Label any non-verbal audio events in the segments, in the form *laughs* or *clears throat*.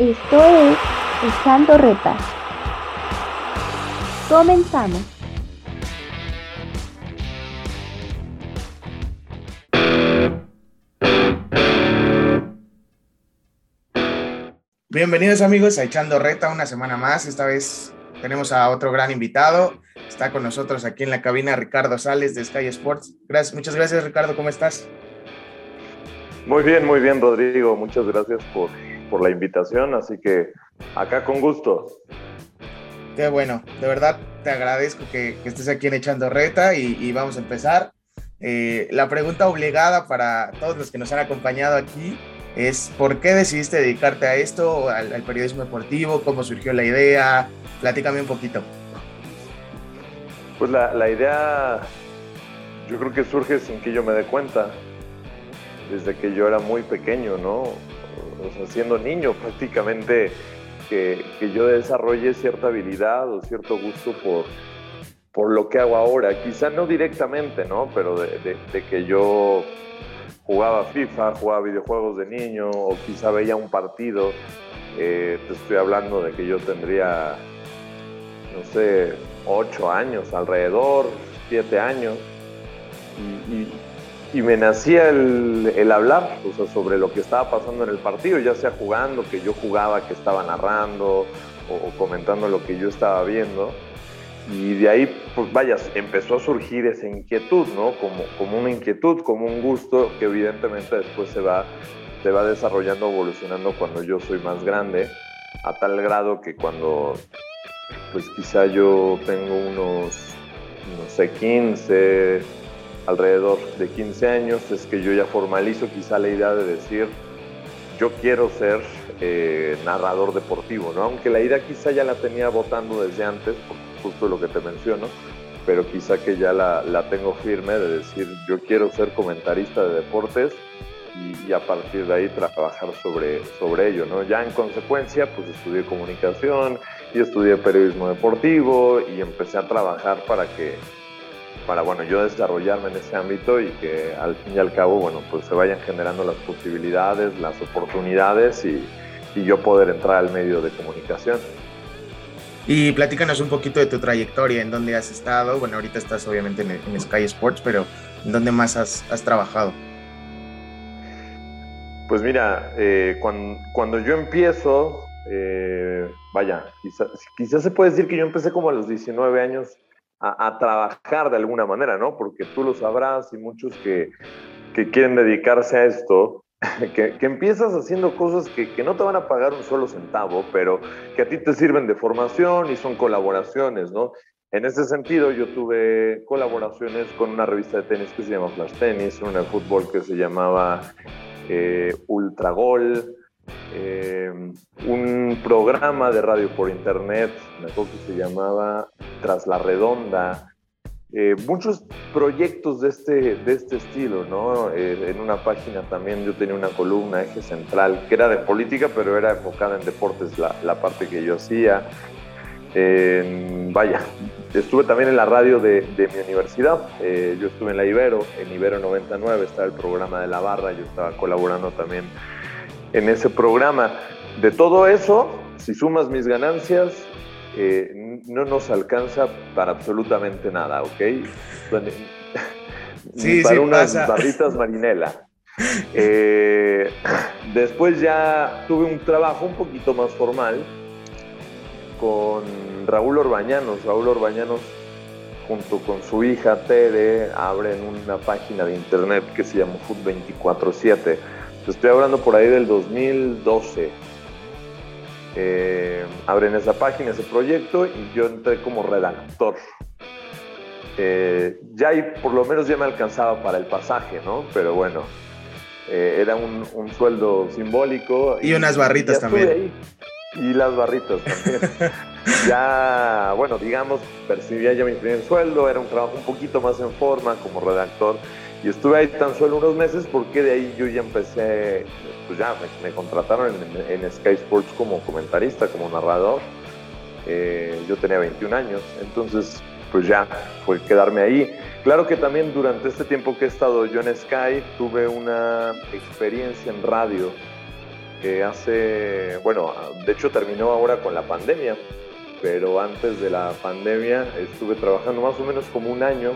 Esto es Echando Reta. Comenzamos. Bienvenidos amigos a Echando Reta una semana más. Esta vez tenemos a otro gran invitado. Está con nosotros aquí en la cabina Ricardo Sales de Sky Sports. Gracias, muchas gracias Ricardo, ¿cómo estás? Muy bien, muy bien Rodrigo. Muchas gracias por, por la invitación. Así que acá con gusto. Qué bueno, de verdad te agradezco que, estés aquí en Echando Reta y, vamos a empezar. Eh, la pregunta obligada para todos los que nos han acompañado aquí es ¿por qué decidiste dedicarte a esto, al, al periodismo deportivo? ¿Cómo surgió la idea? Platícame un poquito. Pues la, la, idea yo creo que surge sin que yo me dé cuenta, desde que yo era muy pequeño, ¿no? O sea, siendo niño prácticamente, que, yo desarrollé cierta habilidad o cierto gusto por, por lo que hago ahora. Quizá no directamente, ¿no? Pero de que yo jugaba FIFA, jugaba videojuegos de niño o quizá veía un partido. Eh, te estoy hablando de que yo tendría, no sé, ocho años alrededor, siete años. Y, me nacía el, hablar o sea, sobre lo que estaba pasando en el partido, ya sea jugando, que yo jugaba, que estaba narrando o comentando lo que yo estaba viendo. Y de ahí, pues vaya, empezó a surgir esa inquietud, ¿no? Como, como una inquietud, como un gusto que evidentemente después se va, se va desarrollando, evolucionando cuando yo soy más grande, a tal grado que cuando, pues quizá yo tengo unos, no sé, 15, alrededor de 15 años, es que yo ya formalizo quizá la idea de decir, yo quiero ser eh, narrador deportivo, ¿no? Aunque la idea quizá ya la tenía votando desde antes, justo lo que te menciono, pero quizá que ya la, la tengo firme de decir yo quiero ser comentarista de deportes y, a partir de ahí trabajar sobre, sobre ello, ¿no? Ya en consecuencia, pues estudié comunicación y estudié periodismo deportivo y empecé a trabajar para que, para, bueno, yo desarrollarme en ese ámbito y que al fin y al cabo, bueno, pues se vayan generando las posibilidades, las oportunidades y, y yo poder entrar al medio de comunicación. Y platícanos un poquito de tu trayectoria, en dónde has estado. Bueno, ahorita estás obviamente en, Sky Sports, pero ¿en dónde más has, trabajado? Pues mira, eh, cuando, yo empiezo, eh, vaya, quizás se puede decir que yo empecé como a los 19 años a, trabajar de alguna manera, ¿no? Porque tú lo sabrás y muchos que, que quieren dedicarse a esto, *laughs* que, empiezas haciendo cosas que, que, no te van a pagar un solo centavo, pero que a ti te sirven de formación y son colaboraciones, ¿no? En ese sentido, yo tuve colaboraciones con una revista de tenis que se llama Flash Tennis, una de fútbol que se llamaba eh, Ultra Gol, eh, un programa de radio por internet, me acuerdo que se llamaba Tras la Redonda, eh, muchos proyectos de este, de este estilo, ¿no? Eh, en una página también yo tenía una columna, eje central, que era de política, pero era enfocada en deportes, la, parte que yo hacía. vaya, estuve también en la radio de, de mi universidad, yo estuve en la Ibero, en Ibero 99 estaba el programa de la barra, yo estaba colaborando también en ese programa. De todo eso, si sumas mis ganancias, eh, no nos alcanza para absolutamente nada, ¿ok? *laughs* Sí, para unas barritas marinela. *laughs* Eh, después ya tuve un trabajo un poquito más formal con Raúl Orbañanos. Raúl Orbañanos junto con su hija Tere abren una página de internet que se llama Food 24/7. Estoy hablando por ahí del 2012 eh, abren esa página, ese proyecto y yo entré como redactor. Eh, ya ahí por lo menos ya me alcanzaba para el pasaje, ¿no? Pero bueno, eh, era un, sueldo simbólico. Y, unas barritas también. Y las barritas también. *laughs* ya, bueno, digamos, percibía ya mi primer sueldo, era un trabajo un poquito más en forma como redactor. Y estuve ahí tan solo unos meses porque de ahí yo ya empecé, pues ya me, contrataron en, Sky Sports como comentarista, como narrador. Eh, yo tenía 21 años, entonces pues ya fue quedarme ahí. Claro que también durante este tiempo que he estado yo en Sky tuve una experiencia en radio que hace, bueno, de hecho terminó ahora con la pandemia, pero antes de la pandemia estuve trabajando más o menos como un año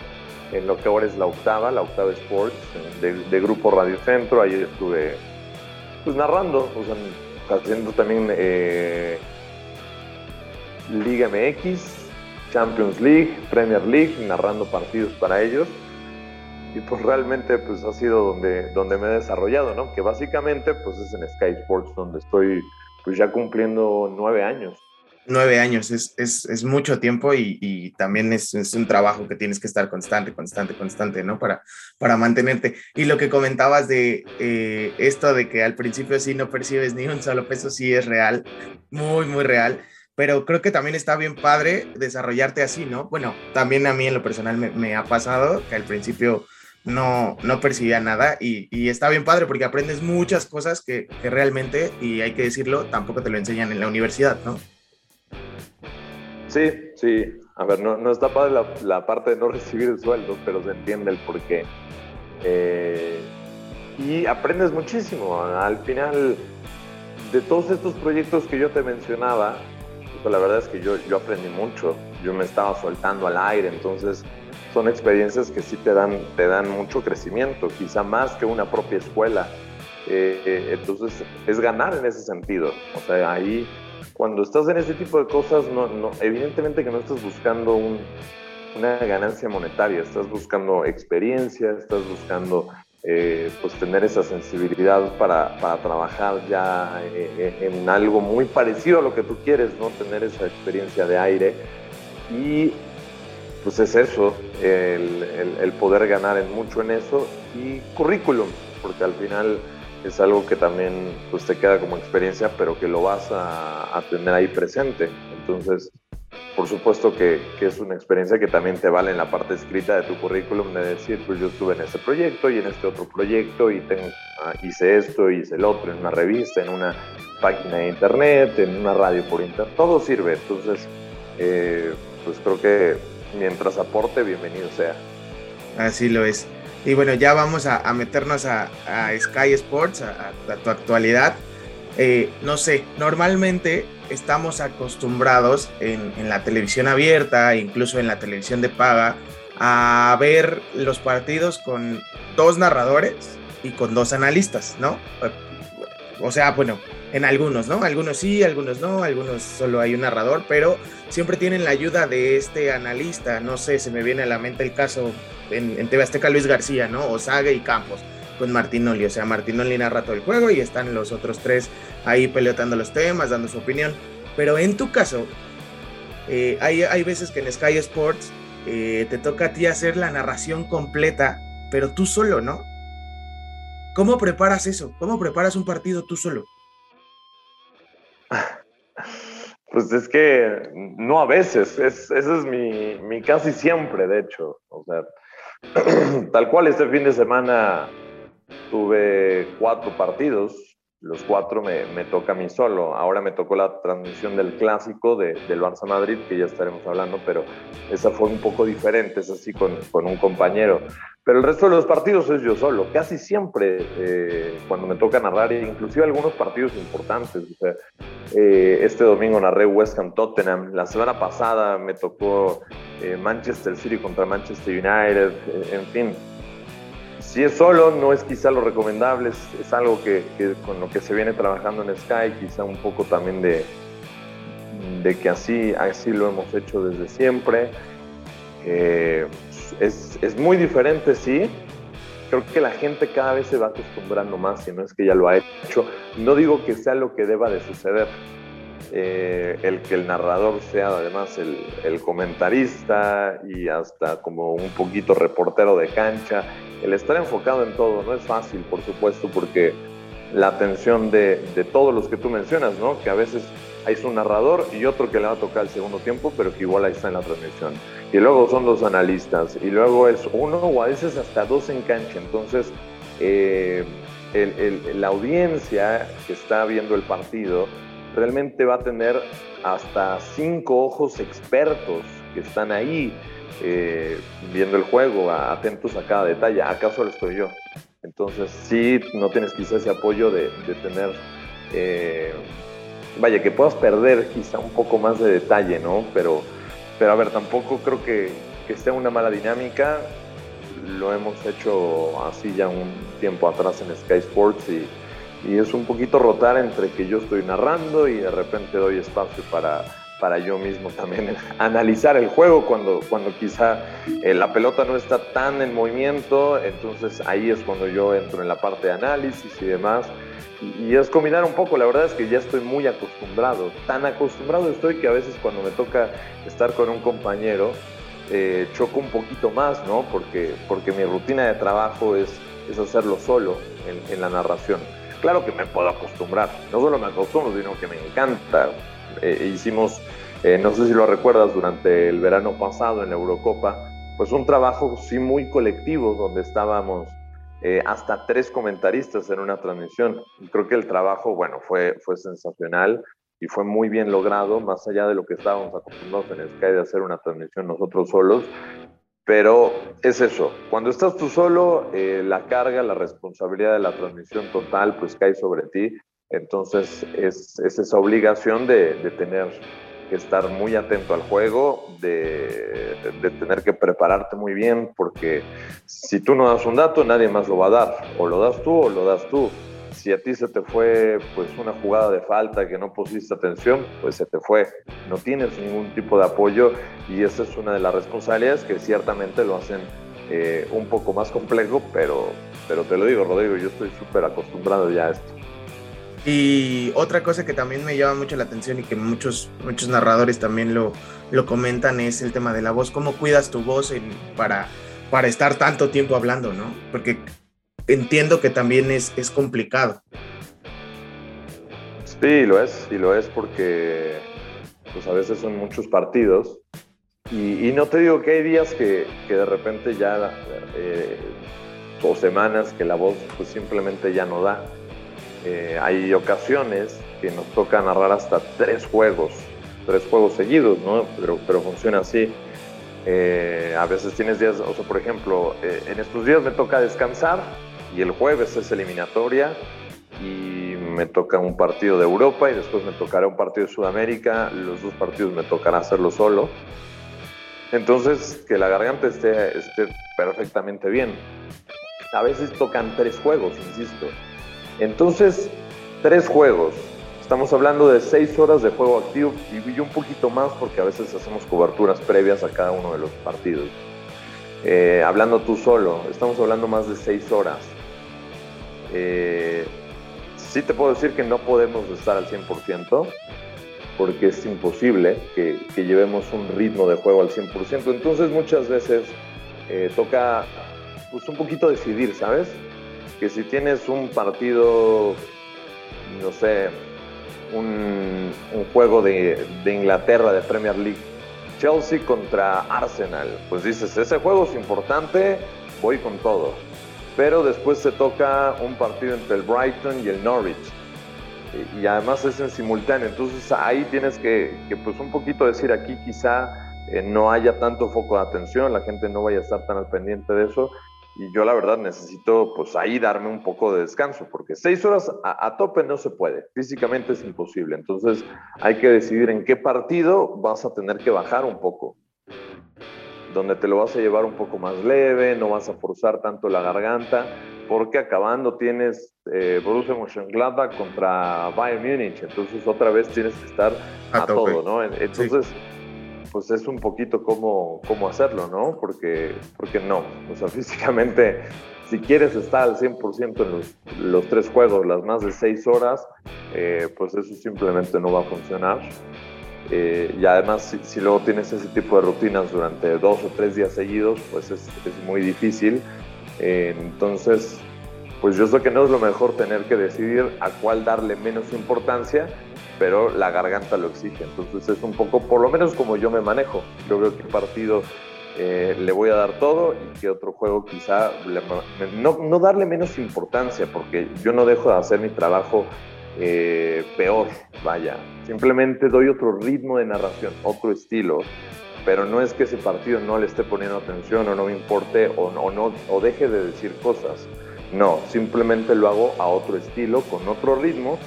en lo que ahora es la octava, la octava Sports, de, Grupo Radio Centro, ahí estuve pues narrando, o sea, haciendo también eh, Liga MX, Champions League, Premier League, narrando partidos para ellos. Y pues realmente pues ha sido donde, donde me he desarrollado, ¿no? Que básicamente pues es en Sky Sports donde estoy pues ya cumpliendo nueve años nueve años es, es, es mucho tiempo y, y también es, es, un trabajo que tienes que estar constante, constante, constante, ¿no? Para, para mantenerte. Y lo que comentabas de eh, esto de que al principio sí no percibes ni un solo peso, sí es real, muy, muy real. Pero creo que también está bien padre desarrollarte así, ¿no? Bueno, también a mí en lo personal me, me ha pasado que al principio no, no percibía nada y, y, está bien padre porque aprendes muchas cosas que, que realmente, y hay que decirlo, tampoco te lo enseñan en la universidad, ¿no? Sí, sí. A ver, no, está padre la, parte de no *laughs* recibir el sueldo, pero se entiende el porqué. Eh, y aprendes muchísimo. Al final, de todos estos proyectos que yo te mencionaba, pues la verdad es que yo, yo aprendí mucho. Yo me estaba soltando al aire, entonces son experiencias que sí te dan, te dan mucho crecimiento, quizá más que una propia escuela. Eh, eh, entonces es ganar en ese sentido. O sea, ahí cuando estás en ese tipo de cosas, no, no, evidentemente que no estás buscando una ganancia monetaria, estás buscando experiencia, estás buscando eh, pues tener esa sensibilidad para, para trabajar ya eh, en algo muy parecido a lo que tú quieres, ¿no? Tener esa experiencia de aire y pues es eso, el poder ganar en mucho en eso y currículum, porque al final es algo que también pues, te queda como experiencia, pero que lo vas a, tener ahí presente. Entonces, por supuesto que, que, es una experiencia que también te vale en la parte escrita de tu currículum de decir, pues yo estuve en este proyecto y en este otro proyecto y ah, hice esto, hice el otro, en una revista, en una página de internet, en una radio por internet, todo sirve. Entonces, eh, pues creo que mientras aporte, bienvenido sea. Así lo es. Y bueno, ya vamos a, meternos a, Sky Sports, a, tu actualidad. Eh, no sé, normalmente estamos acostumbrados en, la televisión abierta, incluso en la televisión de paga, a ver los partidos con dos narradores y con dos analistas, ¿no? O sea, bueno, en algunos, ¿no? Algunos sí, algunos no, algunos solo hay un narrador, pero siempre tienen la ayuda de este analista. No sé, se me viene a la mente el caso en, en Azteca Luis García, ¿no? Osaga y Campos con Martinoli. O sea, Martinoli narra todo el juego y están los otros tres ahí peleando los temas, dando su opinión. Pero en tu caso, eh, hay, hay, veces que en Sky Sports eh, te toca a ti hacer la narración completa, pero tú solo, ¿no? ¿Cómo preparas eso? ¿Cómo preparas un partido tú solo? *laughs* Pues es que no a veces, es, ese es mi, mi casi siempre, de hecho. O sea, *clears throat* Tal cual, este fin de semana tuve cuatro partidos, los cuatro me, me, toca a mí solo. Ahora me tocó la transmisión del clásico de, del Barça Madrid, que ya estaremos hablando, pero esa fue un poco diferente, es así con, con, un compañero. Pero el resto de los partidos es yo solo, casi siempre eh, cuando me toca narrar, inclusive algunos partidos importantes. O sea, eh, este domingo narré West Ham Tottenham, la semana pasada me tocó eh, Manchester City contra Manchester United, en fin si es solo, no es quizá lo recomendable, es, algo que, con lo que se viene trabajando en Sky, quizá un poco también de, de que así, así lo hemos hecho desde siempre. Eh, es, es, muy diferente, sí. Creo que la gente cada vez se va acostumbrando más, si no es que ya lo ha hecho. No digo que sea lo que deba de suceder, eh, el que el narrador sea además el, comentarista y hasta como un poquito reportero de cancha. El estar enfocado en todo no es fácil, por supuesto, porque la atención de, de todos los que tú mencionas, ¿no? que a veces hay un narrador y otro que le va a tocar el segundo tiempo, pero que igual ahí está en la transmisión. Y luego son dos analistas, y luego es uno o a veces hasta dos en cancha. Entonces, eh, la audiencia que está viendo el partido realmente va a tener hasta cinco ojos expertos que están ahí eh, viendo el juego, atentos a cada detalle. ¿Acaso lo estoy yo? Entonces, sí, no tienes quizás ese apoyo de, tener eh, vaya, que puedas perder quizá un poco más de detalle, ¿no? Pero, pero a ver, tampoco creo que, que sea una mala dinámica. Lo hemos hecho así ya un tiempo atrás en Sky Sports y, y es un poquito rotar entre que yo estoy narrando y de repente doy espacio para, para yo mismo también *laughs* analizar el juego cuando, cuando quizá eh, la pelota no está tan en movimiento, entonces ahí es cuando yo entro en la parte de análisis y demás. Y, es combinar un poco, la verdad es que ya estoy muy acostumbrado, tan acostumbrado estoy que a veces cuando me toca estar con un compañero, eh, choco un poquito más, ¿no? Porque, porque mi rutina de trabajo es, es hacerlo solo en, la narración. Claro que me puedo acostumbrar, no solo me acostumbro, sino que me encanta. Eh, hicimos, eh, no sé si lo recuerdas, durante el verano pasado en la Eurocopa, pues un trabajo sí muy colectivo donde estábamos eh, hasta tres comentaristas en una transmisión. Creo que el trabajo, bueno, fue, fue sensacional y fue muy bien logrado, más allá de lo que estábamos acostumbrados en Sky de hacer una transmisión nosotros solos. Pero es eso, cuando estás tú solo, eh, la carga, la responsabilidad de la transmisión total, pues cae sobre ti. Entonces es, es esa obligación de, de tener estar muy atento al juego, de, de, tener que prepararte muy bien, porque si tú no das un dato, nadie más lo va a dar. O lo das tú o lo das tú. Si a ti se te fue pues una jugada de falta que no pusiste atención, pues se te fue. No tienes ningún tipo de apoyo y esa es una de las responsabilidades que ciertamente lo hacen eh, un poco más complejo, pero, pero te lo digo, Rodrigo, yo estoy súper acostumbrado ya a esto. Y otra cosa que también me llama mucho la atención y que muchos, muchos narradores también lo, lo comentan es el tema de la voz. ¿Cómo cuidas tu voz para, para estar tanto tiempo hablando, no? Porque entiendo que también es, es complicado. Sí, lo es, sí lo es porque pues a veces son muchos partidos y, y no te digo que hay días que, que de repente ya eh, o semanas que la voz pues simplemente ya no da eh, hay ocasiones que nos toca narrar hasta tres juegos, tres juegos seguidos, ¿no? Pero, pero funciona así. Eh, a veces tienes días, o sea, por ejemplo, eh, en estos días me toca descansar y el jueves es eliminatoria y me toca un partido de Europa y después me tocará un partido de Sudamérica, los dos partidos me tocará hacerlo solo. Entonces, que la garganta esté, esté perfectamente bien. A veces tocan tres juegos, insisto. Entonces, tres juegos. Estamos hablando de seis horas de juego activo y un poquito más porque a veces hacemos coberturas previas a cada uno de los partidos. Eh, hablando tú solo, estamos hablando más de seis horas. Eh, sí te puedo decir que no podemos estar al 100% porque es imposible que, que, llevemos un ritmo de juego al 100%. Entonces muchas veces eh, toca pues, un poquito decidir, ¿sabes? Que si tienes un partido, no sé, un, juego de, Inglaterra, de Premier League, Chelsea contra Arsenal, pues dices, ese juego es importante, voy con todo. Pero después se toca un partido entre el Brighton y el Norwich. Y, además es en simultáneo, entonces ahí tienes que, que pues un poquito decir aquí quizá eh, no haya tanto foco de atención, la gente no vaya a estar tan al pendiente de eso y yo la verdad necesito pues ahí darme un poco de descanso, porque seis horas a, a, tope no se puede, físicamente es imposible, entonces hay que decidir en qué partido vas a tener que bajar un poco, donde te lo vas a llevar un poco más leve, no vas a forzar tanto la garganta, porque acabando tienes eh, Borussia Mönchengladbach contra Bayern Múnich, entonces otra vez tienes que estar a, a todo, ¿no? Entonces... Sí pues es un poquito cómo, cómo hacerlo, ¿no? Porque, porque no, o sea, *laughs* físicamente, si quieres estar al 100% en los, los, tres juegos, las más de seis horas, eh, pues eso simplemente no va a funcionar. Eh, y además, si, si, luego tienes ese tipo de rutinas durante dos o tres días seguidos, pues es, es muy difícil. Eh, entonces, pues yo sé que no es lo mejor tener que decidir a cuál darle menos importancia pero la garganta lo exige. Entonces es un poco, por lo menos como yo me manejo. Yo creo que partido eh, le voy a dar todo y que otro juego quizá no, darle menos importancia, porque yo no dejo de hacer mi trabajo eh, peor, vaya. Simplemente doy otro ritmo de narración, otro estilo. Pero no es que ese partido no le esté poniendo atención o no me importe o, no, o deje de decir cosas. No, simplemente lo hago a otro estilo, con otro ritmo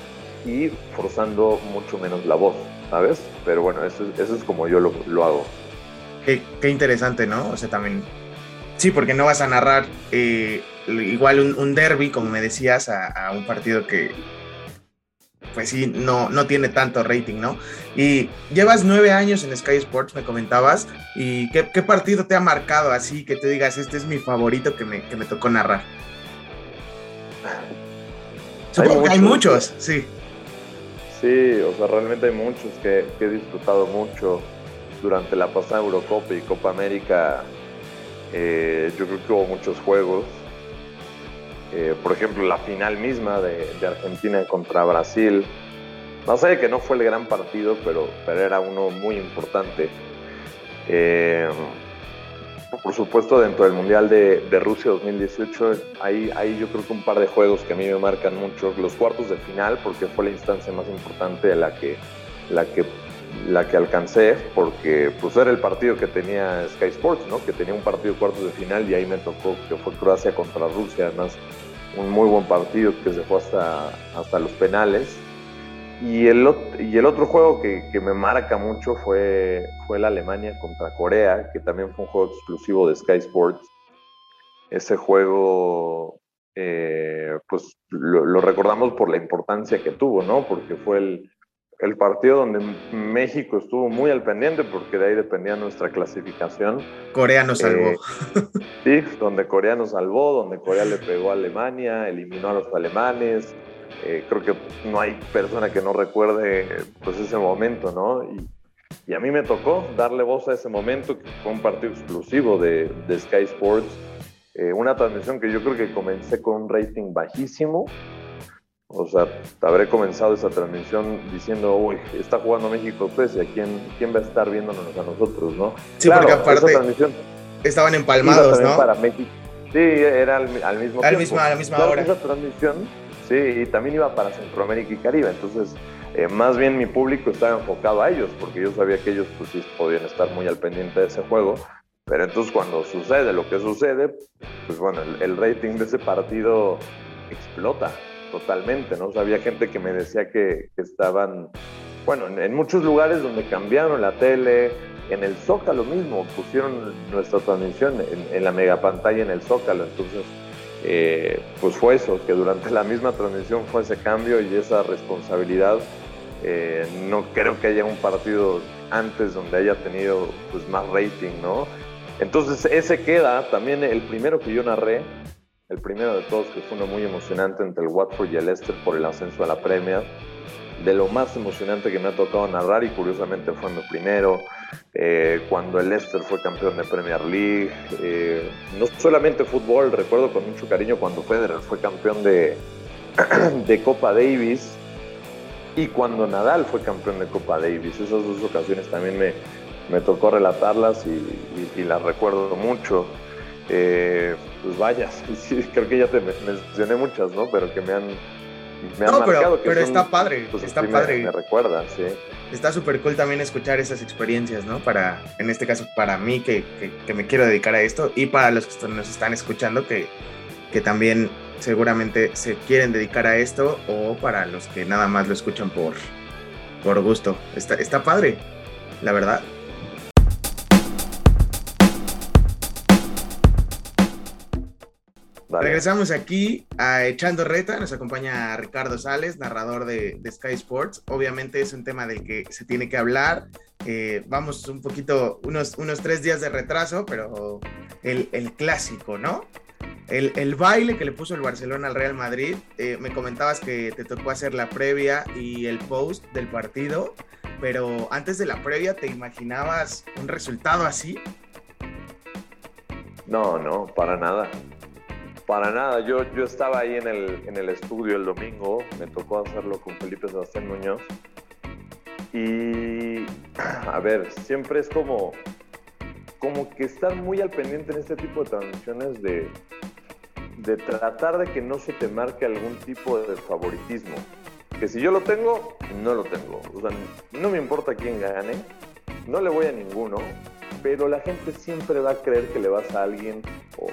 y forzando mucho menos la voz, ¿sabes? Pero bueno, eso, eso es como yo lo, lo hago. Qué, qué, interesante, ¿no? O sea, también... Sí, porque no vas a narrar eh, igual un, un, derby, como me decías, a, a un partido que, pues sí, no, no tiene tanto rating, ¿no? Y llevas nueve años en Sky Sports, me comentabas, y ¿qué, qué partido te ha marcado así que te digas, este es mi favorito que me, que me tocó narrar? *laughs* Supongo hay que hay muchos, sí. Sí, o sea, realmente hay muchos que, he disfrutado mucho durante la pasada Eurocopa y Copa América. Eh, yo creo que hubo muchos juegos eh, por ejemplo, la final misma de, de, Argentina contra Brasil. No sé que no fue el gran partido, pero, pero era uno muy importante. Eh, por supuesto, dentro del Mundial de, Rusia 2018, hay, hay yo creo que un par de juegos que a mí me marcan mucho. Los cuartos de final, porque fue la instancia más importante de la que, la que, la que alcancé, porque pues era el partido que tenía Sky Sports, ¿no? que tenía un partido cuartos de final y ahí me tocó que fue Croacia contra Rusia, además un muy buen partido que se fue hasta, hasta los penales. Y el, y el otro juego que, que, me marca mucho fue, fue la Alemania contra Corea, que también fue un juego exclusivo de Sky Sports. Ese juego, eh, pues lo, lo, recordamos por la importancia que tuvo, ¿no? Porque fue el, el partido donde México estuvo muy al pendiente porque de ahí dependía nuestra clasificación. Corea nos salvó. Eh, sí, donde Corea nos salvó, donde Corea le pegó a Alemania, eliminó a los alemanes. Eh, creo que no hay persona que no recuerde pues ese momento, ¿no? Y, y, a mí me tocó darle voz a ese momento, que fue un partido exclusivo de, de Sky Sports. Eh, una transmisión que yo creo que comencé con un rating bajísimo, o sea, habré comenzado esa transmisión diciendo, uy, está jugando México-Suecia, ¿quién, ¿quién va a estar viéndonos a nosotros, no? Sí, claro, porque aparte estaban empalmados, ¿no? Para México. Sí, era al, al mismo al tiempo. Mismo, a la misma hora. Esa transmisión, sí, y también iba para Centroamérica y Caribe, entonces eh, más bien mi público estaba enfocado a ellos, porque yo sabía que ellos pues sí podían estar muy al pendiente de ese juego, pero entonces cuando sucede lo que sucede, pues bueno, el, rating de ese partido explota totalmente, ¿no? O había gente que me decía que, estaban, bueno, en, muchos lugares donde cambiaron la tele, en el Zócalo mismo, pusieron nuestra transmisión en, en la mega pantalla en el Zócalo, entonces, eh, pues fue eso, que durante la misma transmisión fue ese cambio y esa responsabilidad. Eh, no creo que haya un partido antes donde haya tenido pues, más rating, ¿no? Entonces ese queda, también el primero que yo narré, el primero de todos, que fue uno muy emocionante entre el Watford y el Leicester por el ascenso a la Premier. De lo más emocionante que me ha tocado narrar, y curiosamente fue mi primero, eh, cuando el Leicester fue campeón de Premier League. Eh, no solamente fútbol, recuerdo con mucho cariño cuando Federer fue campeón de, *clears throat* de Copa Davis y cuando Nadal fue campeón de Copa Davis. Esas dos ocasiones también me, me tocó relatarlas y, las recuerdo mucho. Eh, pues vaya, *laughs* creo que ya te mencioné muchas, ¿no? Pero que me han, me han no, marcado. Pero, pero son, está padre, pues, está sí padre. Me, me, recuerda, sí. Está súper cool también escuchar esas experiencias, ¿no? Para, en este caso, para mí que, que, que, me quiero dedicar a esto y para los que nos están escuchando que, que también seguramente se quieren dedicar a esto o para los que nada más lo escuchan por, por gusto. Está, está padre, la verdad. Regresamos aquí a Echando Reta, nos acompaña Ricardo Sales, narrador de, de, Sky Sports. Obviamente es un tema del que se tiene que hablar. Eh, vamos un poquito, unos, unos tres días de retraso, pero el, el clásico, ¿no? El, el, baile que le puso el Barcelona al Real Madrid, eh, me comentabas que te tocó hacer la previa y el post del partido, pero antes de la previa, ¿te imaginabas un resultado así? No, no, para nada. Para nada, yo, yo estaba ahí en el, en el estudio el domingo, me tocó hacerlo con Felipe Sebastián Muñoz. Y, *clears throat* a ver, siempre es como, como que estar muy al pendiente en este tipo de transmisiones de, de tratar de que no se te marque algún tipo de favoritismo. Que si yo lo tengo, no lo tengo. O sea, no me importa quién gane, no le voy a ninguno, pero la gente siempre va a creer que le vas a alguien o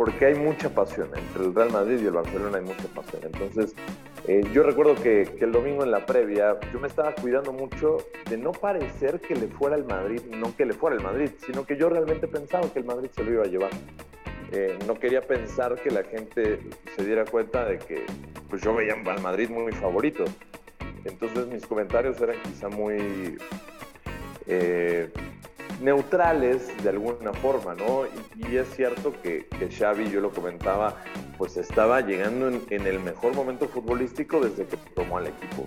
porque hay mucha pasión. Entre el Real Madrid y el Barcelona hay mucha pasión. Entonces, Eh, yo recuerdo que, el domingo en la previa yo me estaba cuidando mucho de no parecer que le fuera el Madrid, no que le fuera el Madrid, sino que yo realmente pensaba que el Madrid se lo iba a llevar. Eh, no quería pensar que la gente se diera cuenta de que pues yo veía al Madrid muy favorito. Entonces mis comentarios eran quizá muy eh, neutrales de alguna forma, ¿no? Y, es cierto que, que, Xavi, yo lo comentaba, pues estaba llegando en, el mejor momento futbolístico desde que tomó al equipo.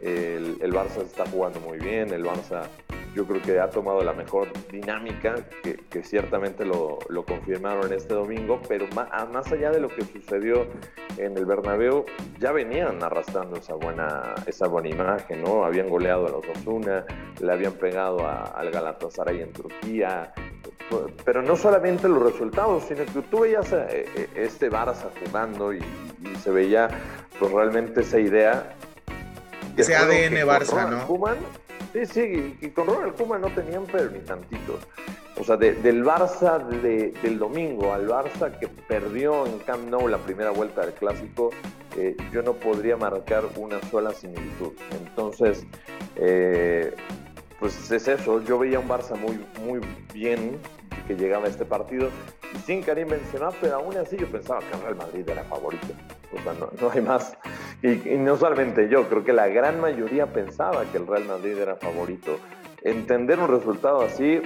El, el Barça está jugando muy bien, el Barça yo creo que ha tomado la mejor dinámica, que, ciertamente lo, confirmaron este domingo, pero más, más, allá de lo que sucedió en el Bernabéu, ya venían arrastrando esa buena, esa buena imagen, ¿no? Habían goleado a los Osuna, le habían pegado al Galatasaray en Turquía, pero no solamente los resultados, sino que tú veías eh, eh, este Barça jugando y, se veía pues, realmente esa idea. Ese ADN Barça, ¿no? Sí, sí, y, con Ronald Koeman no tenían pero ni tantito. O sea, del Barça del domingo al Barça que perdió en Camp Nou la primera vuelta del clásico, eh, yo no podría marcar una sola similitud. Entonces, eh, pues es eso. Yo veía un Barça muy, muy bien que llegaba a este partido y sin Karim Benzema, pero aún así yo pensaba que Real Madrid era favorito. O sea, *laughs* no, hay más. Y, no solamente yo, creo que la gran mayoría pensaba que el Real Madrid era favorito. Entender un resultado así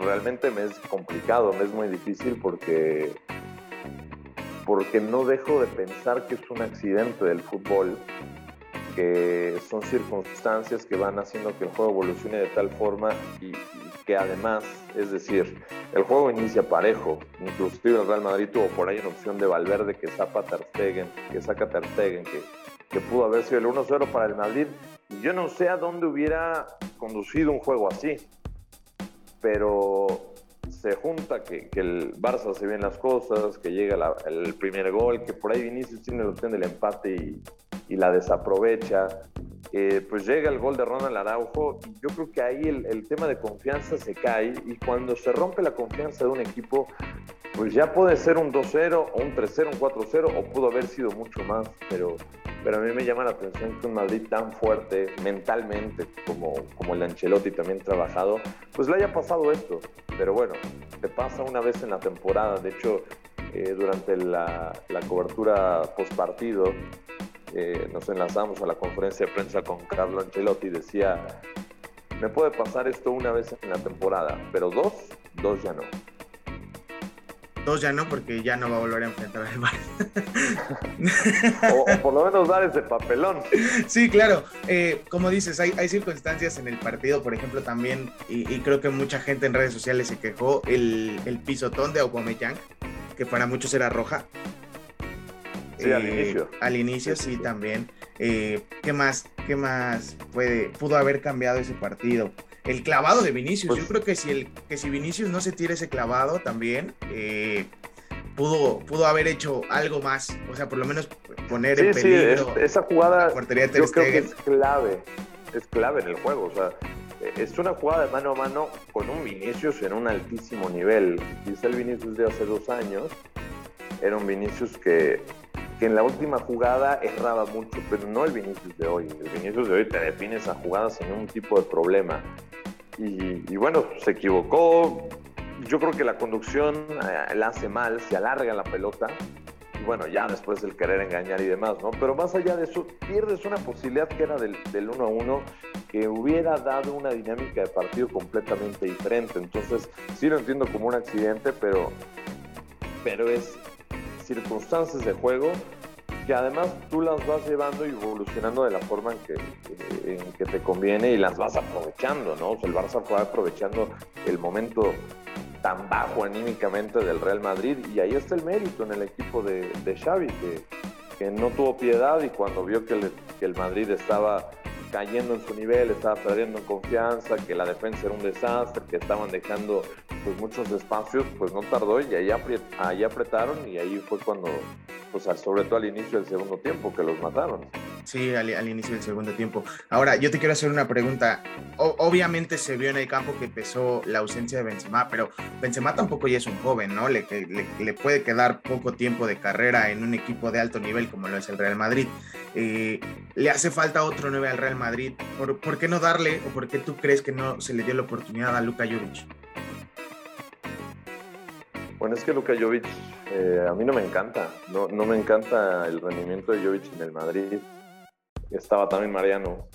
realmente me es complicado, me es muy difícil porque, porque no dejo de pensar que es un accidente del fútbol que son circunstancias que van haciendo que el juego evolucione de tal forma y, que además, es decir, el juego inicia parejo, inclusive el Real Madrid tuvo por ahí una opción de Valverde que saca Ter Stegen, que saca Ter Stegen, que, que pudo haber sido el 1-0 para el Madrid. Yo no sé a dónde hubiera conducido un juego así, pero se junta que, que, el Barça se ven las cosas, que llega el primer gol, que por ahí Vinicius tiene la opción del empate y, y la desaprovecha. Eh, pues llega el gol de Ronald Araujo y yo creo que ahí el, tema de confianza se cae y cuando se rompe la confianza de un equipo, pues ya puede ser un 2-0 o un 3-0, un 4-0 o pudo haber sido mucho más, pero, pero a mí me llama la atención que un Madrid tan fuerte mentalmente como, como el Ancelotti también trabajado, pues le haya pasado esto. Pero bueno, te pasa una vez en la temporada, de hecho eh, durante la, la cobertura post partido, eh, nos enlazamos a la conferencia de prensa con Carlo Ancelotti, decía, me puede pasar esto una vez en la temporada, pero dos, dos ya no. Dos ya no, porque ya no va a volver a enfrentar al Bar. *laughs* o, por lo menos dar ese papelón. Sí, claro. Eh, como dices, hay, hay, circunstancias en el partido, por ejemplo, también, y, creo que mucha gente en redes sociales se quejó, el, el pisotón de Aubameyang, que para muchos era roja. Sí, al eh, inicio. Al inicio, sí, también. Eh, ¿Qué más, qué más puede, pudo haber cambiado ese partido? El clavado de Vinicius. Yo pues creo que si, el, que si Vinicius no se tira ese clavado también, eh, pudo, pudo haber hecho algo más. O sea, por lo menos poner en peligro. Sí, esa jugada yo creo que es clave. Es clave en el juego. O sea, es una jugada de mano a mano con un Vinicius en un altísimo nivel. Quizá el Vinicius de hace dos años era un Vinicius que que en la última jugada erraba mucho, pero no el Vinicius de hoy. El Vinicius de hoy te define esa jugada sin ningún tipo de problema. Y, bueno, se equivocó. Yo creo que la conducción eh, la hace mal, se alarga la pelota. Y bueno, ya después el querer engañar y demás, ¿no? Pero más allá de eso, pierdes una posibilidad que era del, del uno a uno que hubiera dado una dinámica de partido completamente diferente. Entonces, sí lo entiendo como un accidente, pero, pero es circunstancias de juego que además tú las vas llevando y evolucionando de la forma en que, en que te conviene y las vas aprovechando, ¿no? O sea, el Barça fue aprovechando el momento tan bajo anímicamente del Real Madrid y ahí está el mérito en el equipo de, de Xavi, que, que, no tuvo piedad y cuando vio que, que el Madrid estaba cayendo en su nivel, estaba perdiendo en confianza, que la defensa era un desastre, que estaban dejando pues, muchos espacios, pues no tardó y ahí, ahí apretaron y ahí fue cuando, pues sobre todo al inicio del segundo tiempo, que los mataron. Sí, al, inicio del segundo tiempo. Ahora, yo te quiero hacer una pregunta. obviamente se vio en el campo que pesó la ausencia de Benzema, pero Benzema tampoco ya es un joven, ¿no? Le, le, puede quedar poco tiempo de carrera en un equipo de alto nivel como lo es el Real Madrid. Eh, le hace falta otro 9 al Real Madrid. ¿Por, ¿Por, qué no darle o por qué tú crees que no se le dio la oportunidad a Luka Jovic? Bueno, es que Luka Jovic eh, a mí no me encanta. No, no me encanta el rendimiento de Jovic en el Madrid estaba también Mariano.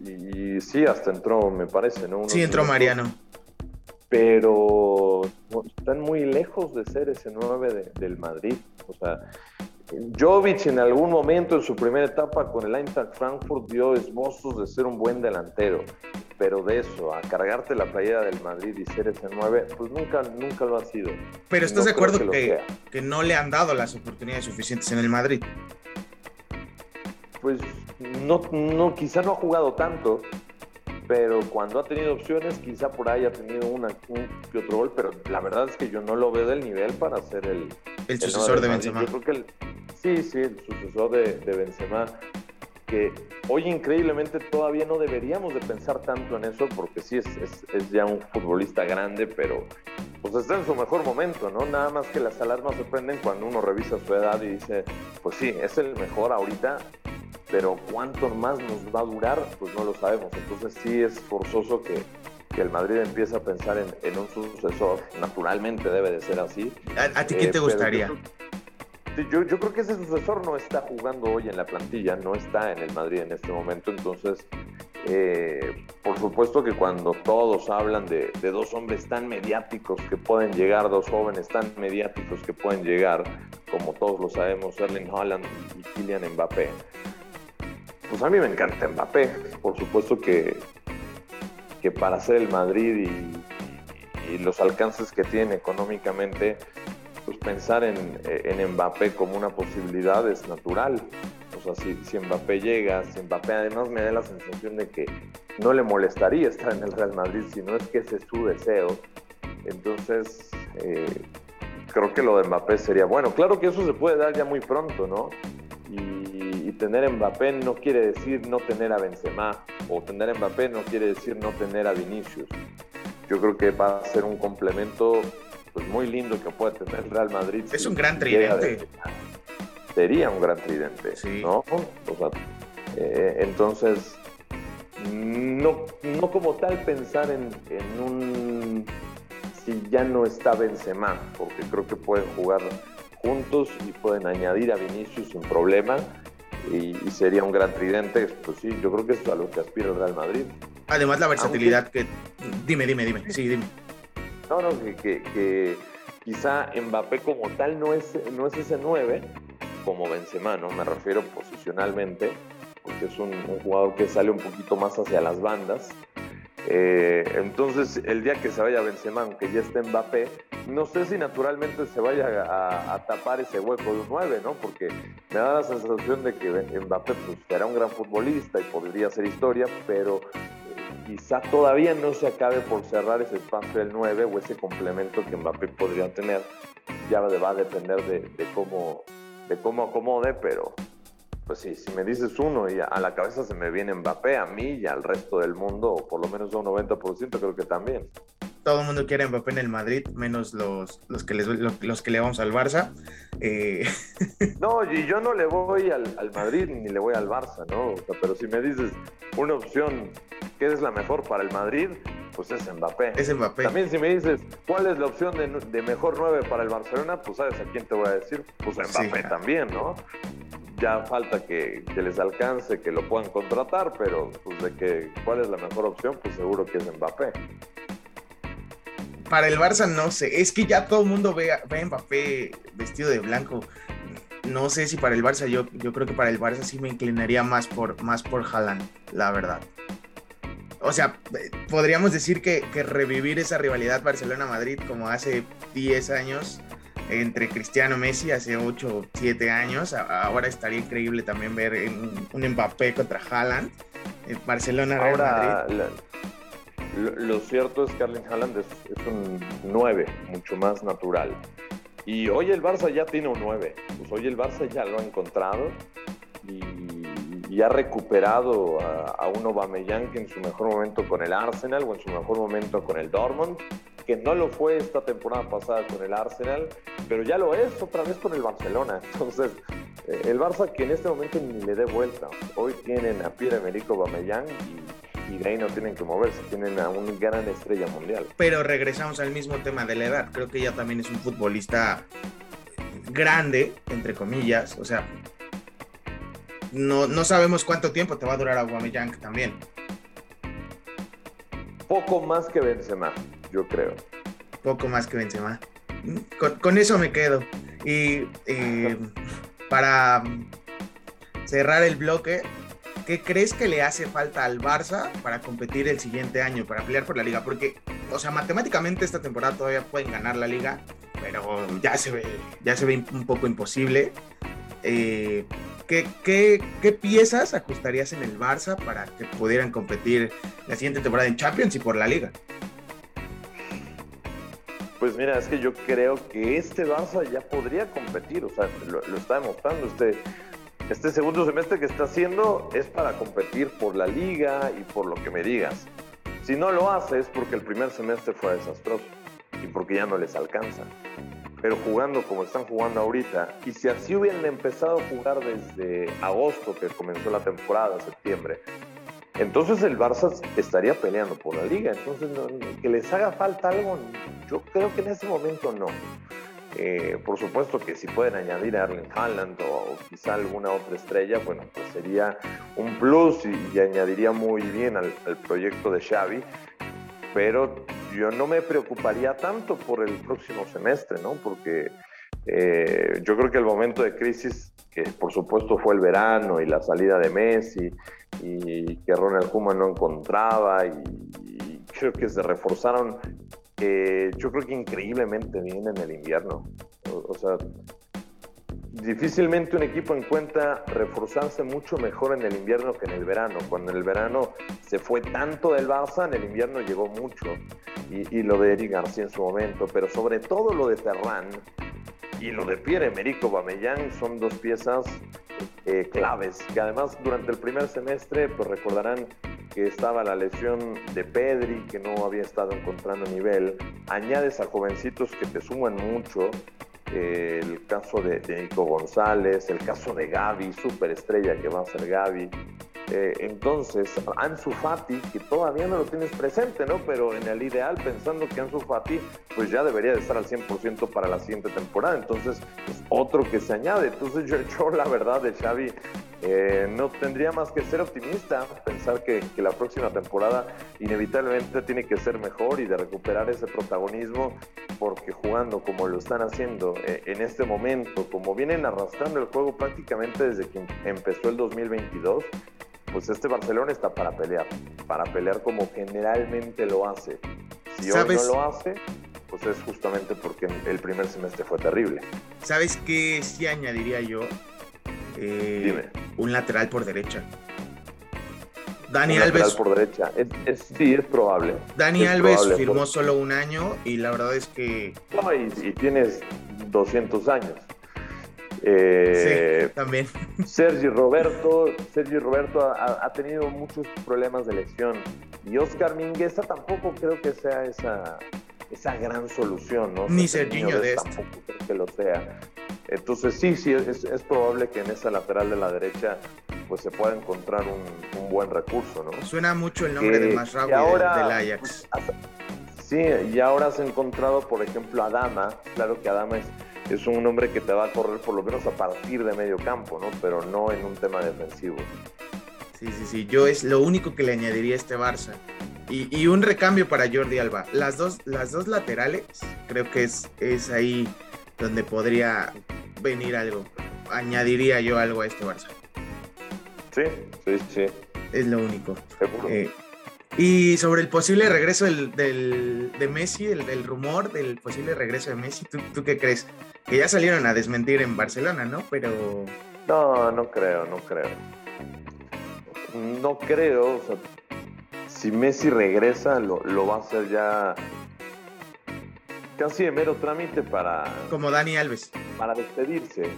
Y, sí, hasta entró, me parece, ¿no? sí, entró Mariano. Pero están muy lejos de ser ese 9 del Madrid. O sea, Jovic en algún momento en su primera etapa con el Eintracht Frankfurt dio esbozos de ser un buen delantero, pero de eso, a cargarte la playera del Madrid y ser ese 9, pues nunca, nunca lo ha sido. Pero estás de acuerdo que, que, no le han dado las oportunidades suficientes en el Madrid. Pues no, no, quizá no ha jugado tanto, pero cuando ha tenido opciones, quizá por ahí ha tenido una, un que otro gol, pero la verdad es que yo no lo veo del nivel para ser el, el sucesor de Benzema. Yo creo que el, sí, sí, el sucesor de, de Benzema, que hoy increíblemente todavía no deberíamos de pensar tanto en eso, porque sí es, es, es, ya un futbolista grande, pero pues está en su mejor momento, ¿no? Nada más que las alarmas se prenden cuando uno revisa su edad y dice, pues sí, es el mejor ahorita, pero cuánto más nos va a durar, pues no lo sabemos. Entonces sí es forzoso que, el Madrid empiece a pensar en, un sucesor. Naturalmente debe de ser así. ¿A, ti qué te eh, gustaría? Yo, yo, creo que ese sucesor no está jugando hoy en la plantilla, no está en el Madrid en este momento. Entonces, eh, por supuesto que cuando todos hablan de, de, dos hombres tan mediáticos que pueden llegar, dos jóvenes tan mediáticos que pueden llegar, como todos lo sabemos, Erling Haaland y Kylian Mbappé, pues a mí me encanta Mbappé. Por supuesto que, que para ser el Madrid y, los alcances que tiene económicamente, pues pensar en, en, Mbappé como una posibilidad es natural. O sea, si, si, Mbappé llega, si Mbappé además me da la sensación de que no le molestaría estar en el Real Madrid, si no es que ese es su deseo. Entonces, eh, creo que lo de Mbappé sería bueno. Claro que eso se puede dar ya muy pronto, ¿no? Tener Mbappé no quiere decir no tener a Benzema, o tener Mbappé no quiere decir no tener a Vinicius. Yo creo que va a ser un complemento pues, muy lindo que puede tener el Real Madrid. Es un gran tridente. sería un gran tridente, ¿no? Eh, entonces, no, no como tal pensar en, en un si ya no está Benzema, porque creo que pueden jugar juntos y pueden añadir a Vinicius sin problema y, sería un gran tridente. Pues sí, yo creo que es a lo que aspira el Real Madrid. Además, la versatilidad que. Dime, dime, dime. Sí, dime. No, no, que, que, quizá Mbappé como tal no es, no es ese 9 como Benzema, ¿no? Me refiero posicionalmente, porque es un, un jugador que sale un poquito más hacia las bandas eh, entonces, el día que se vaya Benzema, aunque ya esté Mbappé, no sé si naturalmente se vaya a, tapar ese hueco de un 9, ¿no? Porque me da la sensación de que Mbappé pues, será un gran futbolista y podría ser historia, pero eh, quizá todavía no se acabe por cerrar ese espacio del 9 o ese complemento que Mbappé podría tener. Ya va a depender de, de cómo, de cómo acomode, pero pues sí, si me dices uno y a la cabeza se me viene Mbappé, a mí y al resto del mundo, o por lo menos a un 90% creo que también. Todo el mundo quiere Mbappé en el Madrid, menos los, los, que, les, los, que le vamos al Barça. Eh... *laughs* No, y yo no le voy al, Madrid ni le voy al Barça, ¿no? pero si me dices una opción que es la mejor para el Madrid, pues es Mbappé. Es Mbappé. También si me dices cuál es la opción de, mejor 9 para el Barcelona, pues sabes a quién te voy a decir, pues Mbappé también, ¿no? ya falta que, les alcance, que lo puedan contratar, pero pues de que cuál es la mejor opción, pues seguro que es Mbappé. Para el Barça no sé, es que ya todo el mundo ve, ve a Mbappé vestido de blanco. No sé si para el Barça, yo, yo creo que para el Barça sí me inclinaría más por, más por Haaland, la verdad. O sea, podríamos decir que, que revivir esa rivalidad Barcelona-Madrid como hace 10 años entre Cristiano Messi hace 8 o 7 años. Ahora estaría increíble también ver un, Mbappé contra Haaland. En Barcelona, Real Ahora, lo, cierto es que Erling Haaland es, un 9, mucho más natural. Y hoy el Barça ya tiene un 9. Pues hoy el Barça ya lo ha encontrado. Y, y, ha recuperado a, a, un Aubameyang que en su mejor momento con el Arsenal o en su mejor momento con el Dortmund, que no lo fue esta temporada pasada con el Arsenal, pero ya lo es otra vez con el Barcelona. *laughs* Entonces, eh, el Barça que en este momento ni le dé vuelta. Hoy tienen a Pierre-Emerick Aubameyang y, y no tienen que moverse, tienen a una gran estrella mundial. Pero regresamos al mismo tema de la edad. Creo que ella también es un futbolista grande, entre comillas, o sea, no, no sabemos cuánto tiempo te va a durar Aubameyang también. Poco más que Benzema, yo creo. Poco más que Benzema. Con, con eso me quedo. Y eh, para cerrar el bloque, ¿qué crees que le hace falta al Barça para competir el siguiente año, para pelear por la liga? Porque, o sea, matemáticamente esta temporada todavía pueden ganar la liga, pero ya se ve, ya se ve un poco imposible. Eh, ¿qué, piezas ajustarías en el Barça para que pudieran competir la siguiente temporada en Champions y por la liga? Pues mira, es que yo creo que este Barça ya podría competir, o sea, lo, lo está demostrando. Este, este segundo semestre que está haciendo es para competir por la liga y por lo que me digas. Si no lo hace es porque el primer semestre fue desastroso y porque ya no les alcanza. Pero jugando como están jugando ahorita, y si así hubieran empezado a jugar desde agosto, que comenzó la temporada, septiembre, entonces el Barça estaría peleando por la liga. Entonces, que les haga falta algo, yo creo que en ese momento no. Eh, por supuesto que si pueden añadir a Erling Haaland o, quizá alguna otra estrella, bueno, pues sería un plus y, y añadiría muy bien al, al, proyecto de Xavi. Pero yo no me preocuparía tanto por el próximo semestre, ¿no? Porque eh, yo creo que el momento de crisis, que por supuesto fue el verano y la salida de Messi, y que Ronald Koeman no encontraba, y, creo que se reforzaron eh, yo creo que increíblemente bien en el invierno. O, sea, difícilmente un equipo encuentra reforzarse mucho mejor en el invierno que en el verano. Cuando en el verano se fue tanto del Barça, en el invierno llegó mucho. Y, lo de Eric García en su momento, pero sobre todo lo de Ferran y lo de Pierre-Emerick Aubameyang son dos piezas eh, claves, que además durante el primer semestre, pues recordarán que estaba la lesión de Pedri, que no había estado encontrando nivel, añades a jovencitos que te suman mucho, eh, el caso de, Nico González, el caso de Gaby, superestrella que va a ser Gaby. Eh, entonces, Ansu Fati, que todavía no lo tienes presente, ¿no? Pero en el ideal, pensando que Ansu Fati, pues ya debería de estar al 100% para la siguiente temporada. Entonces, es otro que se añade. Entonces, yo, yo la verdad de Xavi, eh, no tendría más que ser optimista, pensar que, que, la próxima temporada inevitablemente tiene que ser mejor y de recuperar ese protagonismo, porque jugando como lo están haciendo eh, en este momento, como vienen arrastrando el juego prácticamente desde que empezó el 2022, pues este Barcelona está para pelear, para pelear como generalmente lo hace. Si hoy no lo hace, pues es justamente porque el primer semestre fue terrible. ¿Sabes qué sí añadiría yo? Eh, un lateral por derecha. Dani un Alves. Lateral por derecha. Es, es, sí, es probable. Dani es Alves probable, firmó por... solo un año y la verdad es que. No, y, y tienes 200 años. Eh, sí, también. *laughs* Sergi Roberto, Sergi Roberto ha, ha, tenido muchos problemas de lesión. Y Oscar Mingueza tampoco creo que sea esa, esa gran solución, ¿no? Ni Serginho de este. Tampoco creo que lo sea. Entonces sí, sí, es, es, probable que en esa lateral de la derecha pues se pueda encontrar un, un buen recurso, ¿no? Suena mucho el nombre que, de Masraoui ahora, del Ajax. Pues, sí, y ahora has encontrado, por ejemplo, a Dama. Claro que Adama es, es un hombre que te va a correr por lo menos a partir de medio campo, ¿no? Pero no en un tema defensivo. Sí, sí, sí. Yo es lo único que le añadiría a este Barça. Y, y, un recambio para Jordi Alba. Las dos, las dos laterales, creo que es, es ahí donde podría venir algo. Añadiría yo algo a este Barça. Sí, sí, sí. Es lo único. Eh, y sobre el posible regreso del, del, de Messi, el, el, rumor del posible regreso de Messi, ¿tú, ¿tú, qué crees? Que ya salieron a desmentir en Barcelona, ¿no? Pero... No, no creo, no creo. No creo, o sea, si Messi regresa, lo, lo va a hacer ya casi de mero trámite para... Como Dani Alves. Para despedirse.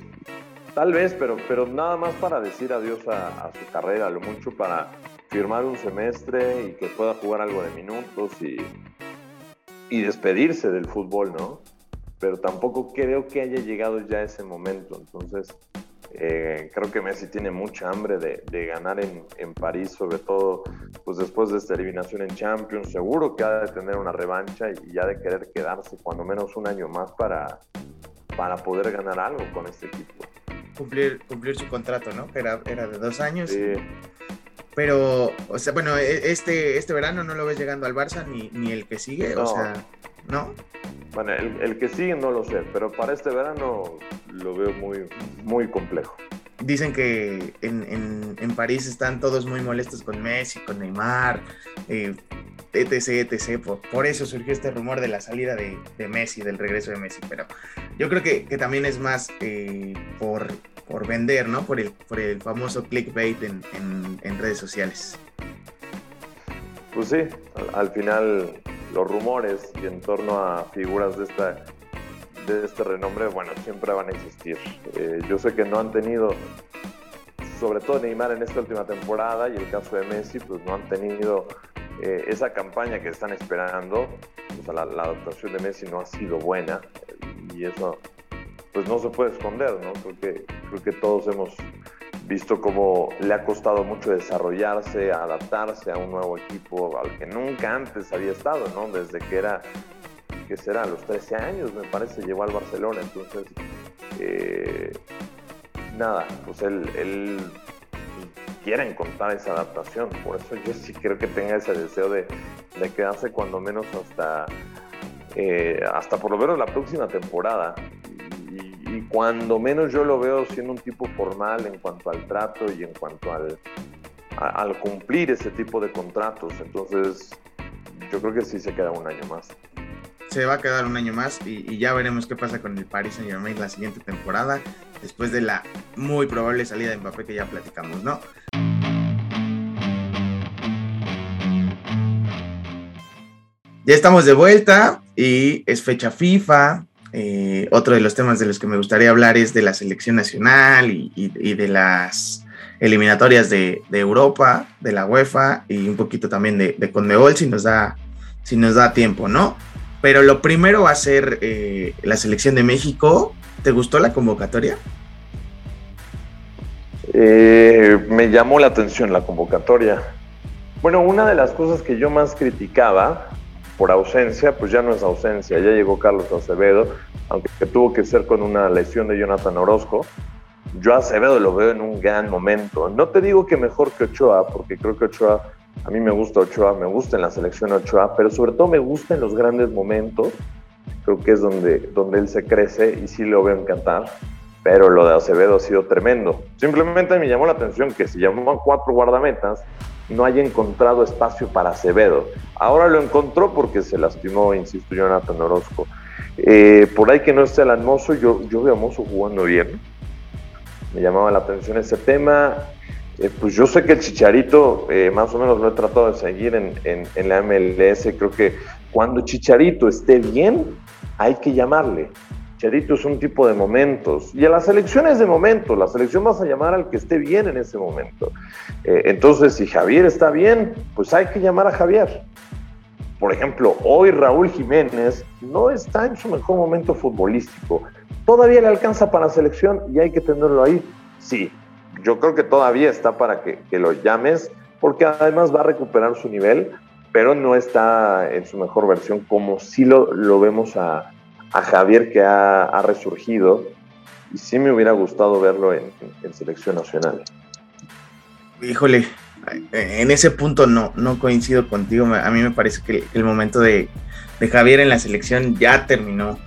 Tal vez, pero, pero nada más para decir adiós a, su carrera, lo mucho para firmar un semestre y que pueda jugar algo de minutos y, y despedirse del fútbol, ¿no? Pero tampoco creo que haya llegado ya ese momento. Entonces, eh, creo que Messi tiene mucha hambre de, de ganar en, en, París, sobre todo pues después de esta eliminación en Champions. Seguro que ha de tener una revancha y ya de querer quedarse cuando menos un año más para, para poder ganar algo con este equipo. Cumplir, cumplir su contrato, ¿no? Era, era de dos años. Sí. Pero, o sea, bueno, e, este, este verano no lo ves llegando al Barça ni, ni el que sigue, o sea, ¿no? Bueno, el, el, que sigue no lo sé, pero para este verano lo veo muy, muy complejo. Dicen que en, en, en París están todos muy molestos con Messi, con Neymar, eh, etc, etc. Por, por, eso surgió este rumor de la salida de, de, Messi, del regreso de Messi. Pero yo creo que, que también es más eh, por, por vender, ¿no? Por el, por el famoso clickbait en, en, redes sociales. Pues sí, al, al, final los rumores y en torno a figuras de esta de este renombre, bueno, siempre van a existir. Eh, yo sé que no han tenido, sobre todo Neymar en esta última temporada y el caso de Messi, pues no han tenido eh, esa campaña que están esperando. O sea, la, adaptación de Messi no ha sido buena y eso pues no se puede esconder, ¿no? Creo creo que todos hemos visto cómo le ha costado mucho desarrollarse, adaptarse a un nuevo equipo al que nunca antes había estado, ¿no? Desde que era, que será, los 13 años, me parece, llegó al Barcelona. Entonces, eh, nada, pues él, él, quiere encontrar esa adaptación. Por eso yo sí creo que tenga ese deseo de, de quedarse cuando menos hasta, eh, hasta por lo menos la próxima temporada y cuando menos yo lo veo siendo un tipo formal en cuanto al trato y en cuanto al, a, al cumplir ese tipo de contratos. Entonces, yo creo que sí se queda un año más. Se va a quedar un año más y, y ya veremos qué pasa con el Paris Saint Germain la siguiente temporada, después de la muy probable salida de Mbappé que ya platicamos, ¿no? Ya estamos de vuelta y es fecha FIFA, eh, otro de los temas de los que me gustaría hablar es de la selección nacional y, de las eliminatorias de, de, Europa, de la UEFA y un poquito también de, de Conmebol si nos, da, si nos da tiempo, ¿no? Pero lo primero va a ser eh, la selección de México. ¿Te gustó la convocatoria? Eh, me llamó la atención la convocatoria. Bueno, una de las cosas que yo más criticaba por ausencia, pues ya no es ausencia, ya llegó Carlos Acevedo, aunque tuvo que ser con una lesión de Jonathan Orozco. Yo a Acevedo lo veo en un gran momento. No te digo que mejor que Ochoa, porque creo que Ochoa, a mí me gusta Ochoa, me gusta en la selección Ochoa, pero sobre todo me gusta en los grandes momentos. Creo que es donde, donde él se crece y sí lo veo encantar. Pero lo de Acevedo ha sido tremendo. Simplemente me llamó la atención que si llamó a cuatro guardametas, no haya encontrado espacio para Acevedo. Ahora lo encontró porque se lastimó, insisto, Jonathan Orozco. Eh, por ahí que no esté el Mozo, yo, yo veo a Mozo jugando bien. Me llamaba la atención ese tema. Eh, pues yo sé que el Chicharito, eh, más o menos lo he tratado de seguir en, en, en, la MLS. Creo que cuando Chicharito esté bien, hay que llamarle. Chicharito es un tipo de momentos. Y a la selección es de momentos. La selección vas a llamar al que esté bien en ese momento. Eh, entonces, si Javier está bien, pues hay que llamar a Javier. Por ejemplo, hoy Raúl Jiménez no está en su mejor momento futbolístico. ¿Todavía le alcanza para la selección y hay que tenerlo ahí? Sí, yo creo que todavía está para que, que lo llames, porque además va a recuperar su nivel, pero no está en su mejor versión como si lo, lo vemos a, a, Javier que ha, resurgido. Y sí me hubiera gustado verlo en, selección nacional. Híjole, en ese punto no, no coincido contigo. A mí me parece que el momento de, de Javier en la selección ya terminó.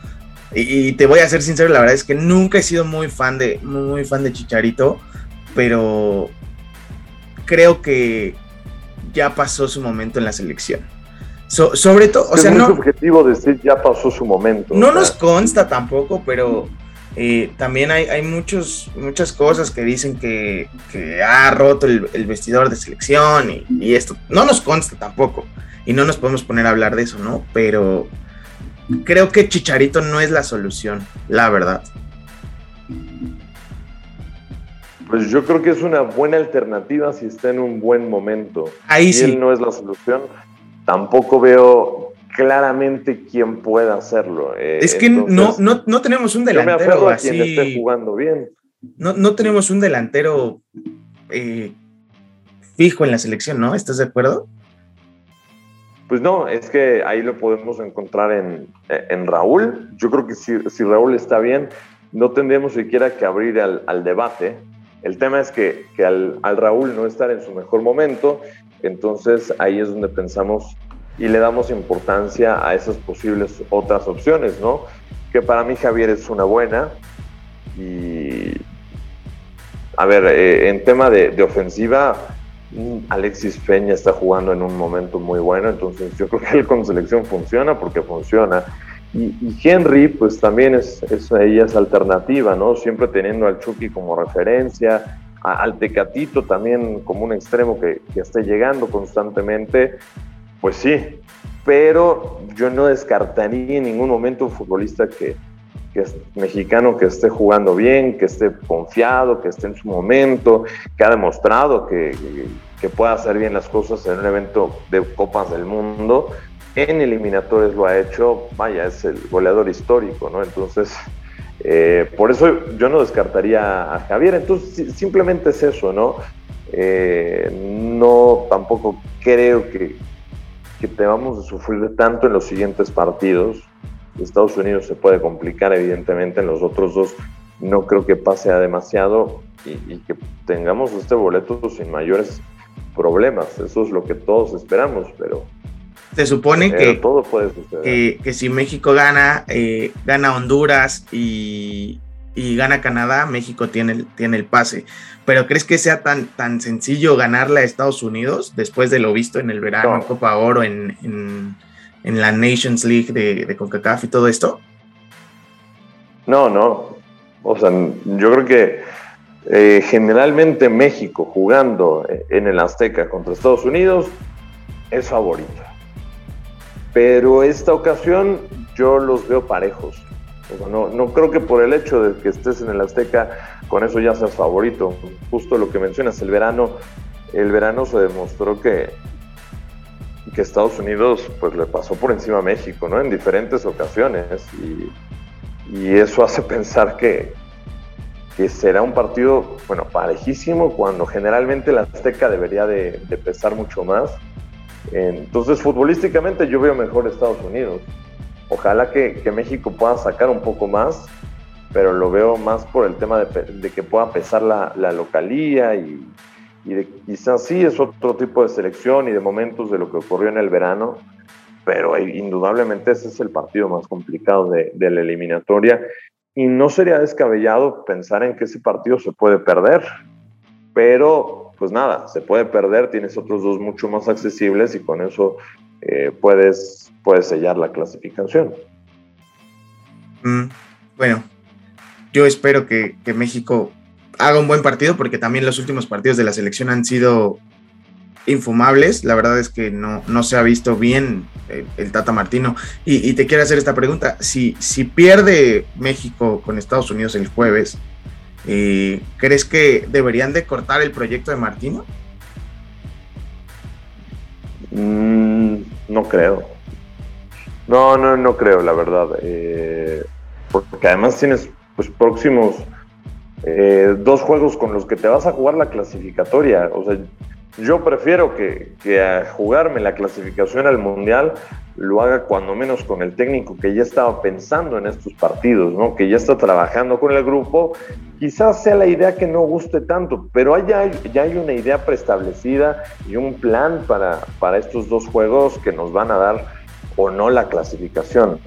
Y, y, te voy a ser sincero, la verdad es que nunca he sido muy fan de, muy fan de Chicharito, pero creo que ya pasó su momento en la selección. So, sobre todo, o es sea, muy no. subjetivo decir ya pasó su momento. No o sea. nos consta tampoco, pero eh, también hay, hay muchos, muchas cosas que dicen que, que ha roto el, el, vestidor de selección y, y, esto. No nos consta tampoco. Y no nos podemos poner a hablar de eso, ¿no? Pero creo que Chicharito no es la solución, la verdad. Pues yo creo que es una buena alternativa si está en un buen momento. Ahí si sí. él no es la solución, tampoco veo claramente quién pueda hacerlo. Eh, es que entonces, no, no, no tenemos un Yo me delantero aferro a así. quien esté jugando bien. No, no tenemos un delantero eh, fijo en la selección, ¿no? ¿Estás de acuerdo? Pues no, es que ahí lo podemos encontrar en, en Raúl. Yo creo que si, si, Raúl está bien, no tendríamos siquiera que abrir al, al debate. El tema es que, que al, al, Raúl no estar en su mejor momento, entonces ahí es donde pensamos y le damos importancia a esas posibles otras opciones, ¿no? Que para mí Javier es una buena y... A ver, eh, en tema de, de ofensiva, Alexis Peña está jugando en un momento muy bueno, entonces yo creo que él con selección funciona porque funciona. Y, y Henry, pues también es, es, ella es alternativa, ¿no? Siempre teniendo al Chucky como referencia, al Tecatito también como un extremo que, esté llegando constantemente, pues sí, pero yo no descartaría en ningún momento un futbolista que, es mexicano que esté jugando bien, que esté confiado, que esté en su momento, que ha demostrado que, que pueda hacer bien las cosas en un evento de Copas del Mundo. En eliminatorios lo ha hecho, vaya, es el goleador histórico, ¿no? Entonces, eh, por eso yo no descartaría a Javier. Entonces, simplemente es eso, ¿no? Eh, no tampoco creo que, que tengamos de sufrir tanto en los siguientes partidos. Estados Unidos se puede complicar, evidentemente, en los otros dos no creo que pase a demasiado y, que tengamos este boleto sin mayores problemas. Eso es lo que todos esperamos, pero... Se supone que, todo puede suceder. Que, que si México gana, eh, gana Honduras y, y, gana Canadá, México tiene el, tiene el pase. Pero ¿crees que sea tan, tan sencillo ganarle a Estados Unidos después de lo visto en el verano, No. en Copa Oro, en, en en la Nations League de, de, CONCACAF y todo esto? No, no. O sea, yo creo que eh, generalmente México jugando en el Azteca contra Estados Unidos es favorito. Pero esta ocasión yo los veo parejos. No, no creo que por el hecho de que estés en el Azteca con eso ya seas favorito. Justo lo que mencionas, el verano, el verano se demostró que, que Estados Unidos pues le pasó por encima a México, ¿no? En diferentes ocasiones y, eso *laughs* hace pensar que, que, será un partido, bueno, parejísimo cuando generalmente la Azteca debería de, de, pesar mucho más. Entonces, futbolísticamente yo veo mejor Estados Unidos. Ojalá que, México pueda sacar un poco más, pero lo veo más por el tema de, que pueda pesar la, la localía y, y de, quizás sí es otro tipo de selección y de momentos de lo que ocurrió en el verano, pero indudablemente ese es el partido más complicado de, de, la eliminatoria y no sería descabellado pensar en que ese partido se puede perder, pero pues nada, se puede perder, tienes otros dos mucho más accesibles y con eso eh, puedes, puedes sellar la clasificación. Mm, bueno, yo espero que, que México haga un buen partido porque también los últimos partidos de la selección han sido infumables. La verdad es que no, no se ha visto bien el, el Tata Martino. Y, y, te quiero hacer esta pregunta. Si, si pierde México con Estados Unidos el jueves, eh, ¿crees que deberían de cortar el proyecto de Martino? Mm, no creo. No, no, no creo, la verdad. Eh, porque además tienes pues, próximos eh, dos juegos con los que te vas a jugar la clasificatoria. O sea, yo prefiero que, que, a jugarme la clasificación al Mundial lo haga cuando menos con el técnico que ya estaba pensando en estos partidos, ¿no? que ya está trabajando con el grupo. Quizás sea la idea que no guste tanto, pero ya, ya hay una idea preestablecida y un plan para, para estos dos juegos que nos van a dar o no la clasificación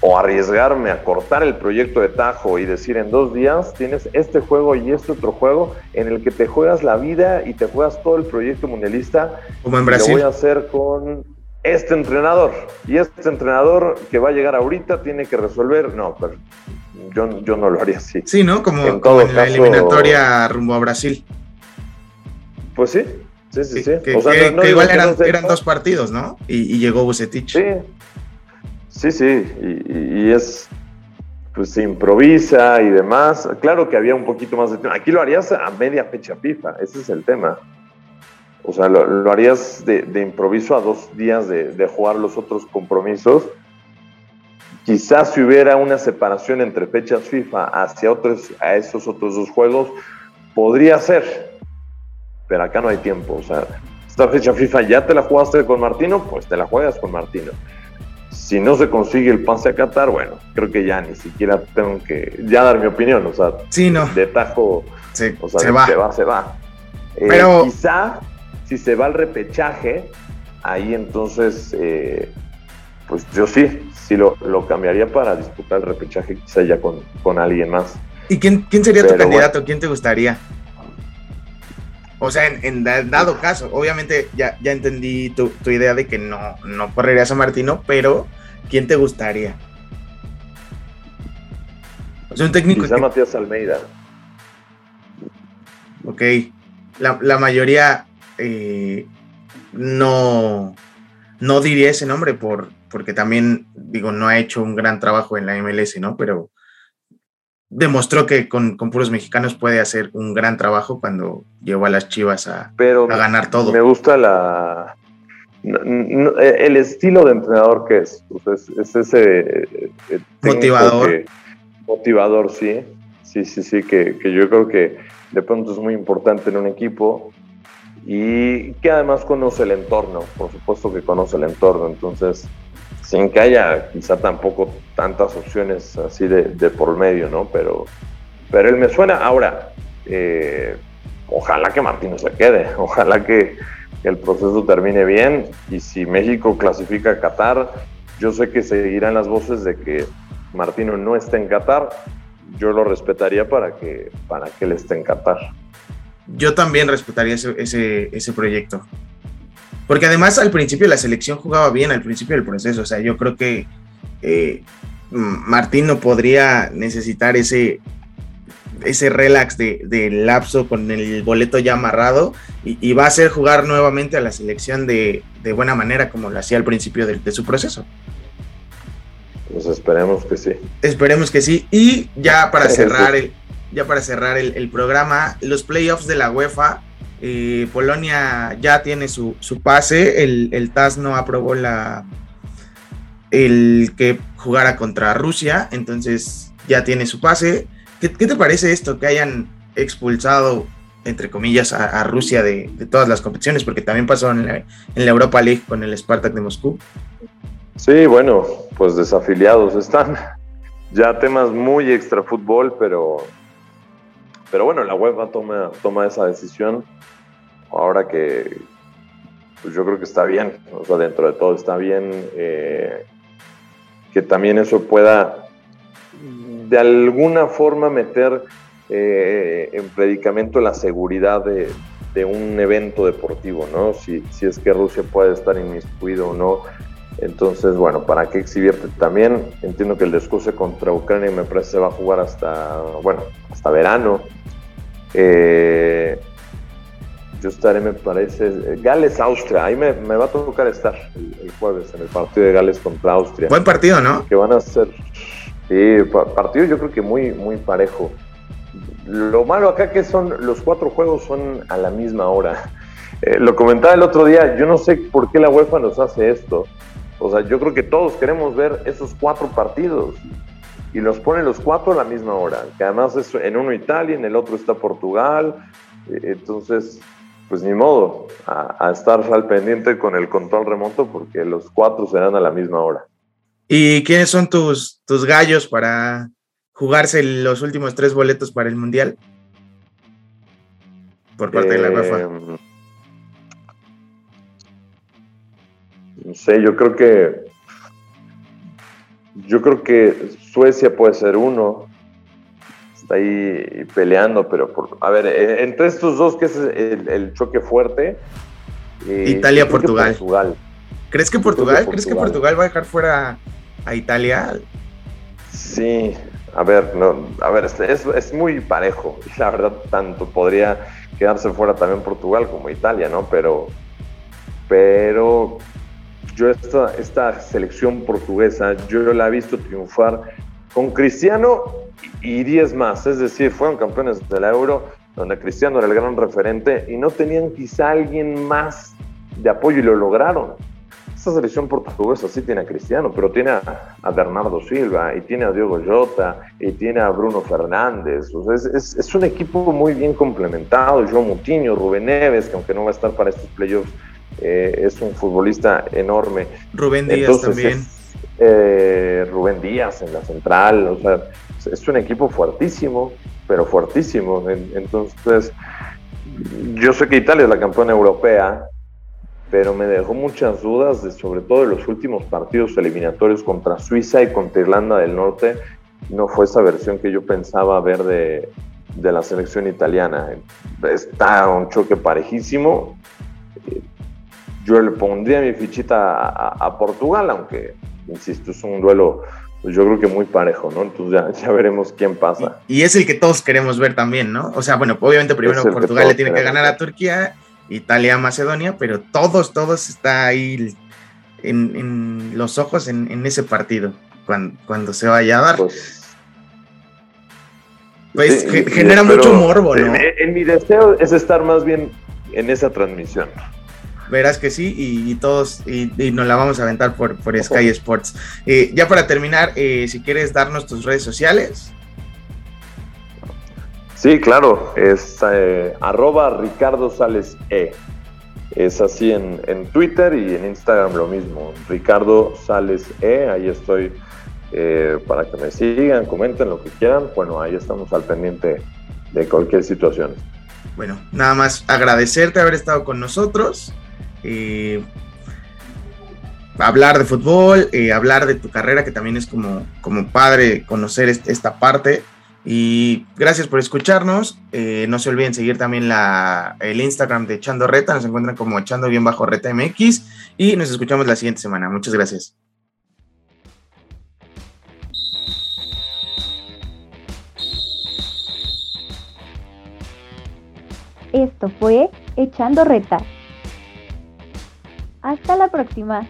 o arriesgarme a cortar el proyecto de Tajo y decir en dos días tienes este juego y este otro juego en el que te juegas la vida y te juegas todo el proyecto mundialista. Como en Brasil. Lo voy a hacer con este entrenador y este entrenador que va a llegar ahorita tiene que resolver. No, pero yo, yo no lo haría así. Sí, ¿no? Como en, como en caso, la eliminatoria rumbo a Brasil. Pues sí. Sí, sí, sí. Que, o sea, que, no, no que igual eran, eran, dos partidos, ¿no? Y, y llegó Bucetich. Sí, Sí, sí, y, es, pues se improvisa y demás. Claro que había un poquito más de tiempo. Aquí lo harías a media fecha FIFA, ese es el tema. O sea, lo, harías de, improviso a dos días de, jugar los otros compromisos. Quizás si hubiera una separación entre fechas FIFA hacia otros, a esos otros dos juegos, podría ser. Pero acá no hay tiempo. O sea, esta fecha FIFA ya te la jugaste con Martino, pues te la juegas con Martino si no se consigue el pase a Qatar, bueno, creo que ya ni siquiera tengo que ya dar mi opinión, o sea, sí, no. de tajo, o sea, se, va. se va, se va. Eh, Pero quizá si se va al repechaje, ahí entonces, eh, pues yo sí, sí lo, cambiaría para disputar el repechaje, quizá ya con, con alguien más. ¿Y quién, quién sería tu candidato? ¿Quién te gustaría? O sea, en, dado caso, obviamente ya, ya entendí tu, tu, idea de que no, no correrías a Martino, pero ¿quién te gustaría? O sea, un técnico. Quizá Matías Almeida. Ok. La, mayoría eh, no, no diría ese nombre por, porque también, digo, no ha hecho un gran trabajo en la MLS, ¿no? Pero demostró que con, puros mexicanos puede hacer un gran trabajo cuando llevó a las Chivas a, a ganar todo. Me gusta la, el estilo de entrenador que es. es, ese eh, motivador. motivador, sí. Sí, sí, sí, que, yo creo que de pronto es muy importante en un equipo y que además conoce el entorno, por supuesto que conoce el entorno, entonces sin que haya quizá tampoco tantas opciones así de, por medio, ¿no? Pero, pero él me suena. Ahora, eh, ojalá que Martino se quede, *laughs* ojalá que, el proceso termine bien y si México clasifica a Qatar, yo sé que seguirán las voces de que Martino no esté en Qatar, yo lo respetaría para que, para que él esté en Qatar. Yo también respetaría ese, ese, proyecto. Porque además al principio la selección jugaba bien, al principio del proceso. O sea, yo creo que eh, Martino podría necesitar ese, ese relax de, lapso con el boleto ya amarrado y, va a hacer jugar nuevamente a la selección de, buena manera como lo hacía al principio de, su proceso. Pues esperemos que sí. Esperemos que sí. Y ya *laughs* para cerrar el, ya para cerrar el, programa, los playoffs de la UEFA, eh, Polonia ya tiene su, pase, el, el, TAS no aprobó la el que jugara contra Rusia, entonces ya tiene su pase. ¿Qué, te parece esto que hayan expulsado, entre comillas, a, Rusia de, todas las competiciones? Porque también pasó en la, Europa League con el Spartak de Moscú. Sí, bueno, pues desafiliados están. *laughs* Ya temas muy extra fútbol, pero, pero bueno, la UEFA toma, toma esa decisión. Ahora que pues yo creo que está bien, o sea, dentro de todo está bien eh, que también eso pueda de alguna forma meter eh, en predicamento la seguridad de, un evento deportivo, ¿no? Si, si, es que Rusia puede estar inmiscuido o no. Entonces, bueno, ¿para qué exhibirte también? Entiendo que el descuse contra Ucrania me parece se va a jugar hasta, bueno, hasta verano. Eh, yo estaré, me parece, Gales-Austria. Ahí me, va a tocar estar el, el, jueves en el partido de Gales contra Austria. Buen partido, ¿no? Que van a ser Sí, partido yo creo que muy, muy parejo. Lo malo acá que son los cuatro juegos son a la misma hora. *laughs* Eh, lo comentaba el otro día, yo no sé por qué la UEFA nos hace esto. O sea, yo creo que todos queremos ver esos cuatro partidos y los pone los cuatro a la misma hora. Que además es en uno Italia, en el otro está Portugal. Eh, entonces, pues ni modo, a estar al pendiente con el control remoto porque los cuatro serán a la misma hora. ¿Y quiénes son tus, tus gallos para jugarse los últimos tres boletos para el Mundial? Por parte de la UEFA. Em, no sé, yo creo que. Yo creo que Suecia puede ser uno. Está ahí peleando, pero por, a ver, e, entre estos dos, que es el, choque fuerte. Eh, Italia-Portugal. ¿Crees que Portugal? ¿Crees que Portugal va a dejar fuera a Italia. Sí, a ver, no, a ver, es, es muy parejo. *laughs* La verdad, tanto podría quedarse fuera también Portugal como Italia, ¿no? Pero, pero yo esta, esta selección portuguesa, yo la he visto triunfar con Cristiano y 10 más, es decir, fueron campeones del Euro, donde Cristiano era el gran referente y no tenían quizá alguien más de apoyo y lo lograron. Esta selección portuguesa sí tiene a Cristiano, pero tiene a, Bernardo Silva, y tiene a Diego Jota, y tiene a Bruno Fernández. es, un equipo muy bien complementado. João Moutinho, Rubén Neves, que aunque no va a estar para estos playoffs, eh, es un futbolista enorme. Rubén Díaz también. Eh, Rubén Díaz en la central, o sea, es un equipo fuertísimo, pero fuertísimo. Entonces, yo sé que Italia es la campeona europea, pero me dejó muchas dudas, de, sobre todo de los últimos partidos eliminatorios contra Suiza y contra Irlanda del Norte. No fue esa versión que yo pensaba ver de, de la selección italiana. Está un choque parejísimo. Yo le pondría mi fichita a, Portugal, aunque, insisto, es un duelo pues yo creo que muy parejo, ¿no? Entonces ya, ya veremos quién pasa. Y, es el que todos queremos ver también, ¿no? O sea, bueno, obviamente primero Portugal le tiene que ganar a Turquía Italia, Macedonia, pero todos, todos está ahí en, los ojos en, ese partido, cuando, se vaya a dar. Pues, pues genera mucho morbo, ¿no? En, mi deseo es estar más bien en esa transmisión. Verás que sí, y, todos, y, nos la vamos a aventar por, por Sky *laughs* Sports. Eh, ya para terminar, eh, si quieres darnos tus redes sociales. Sí, claro, es eh, arroba Ricardo Sales E. Es así en, Twitter y en Instagram lo mismo. Ricardo Sales E, ahí estoy eh, para que me sigan, comenten lo que quieran. Bueno, ahí estamos al pendiente de cualquier situación. Bueno, nada más agradecerte haber estado con nosotros. hablar de fútbol, hablar de tu carrera, que también es como, como padre conocer esta parte. Y gracias por escucharnos. Eh, no se olviden seguir también la, el Instagram de Echando Reta. Nos encuentran como Echando bien bajo Reta MX. Y nos escuchamos la siguiente semana. Muchas gracias. Esto fue Echando Reta. Hasta la próxima.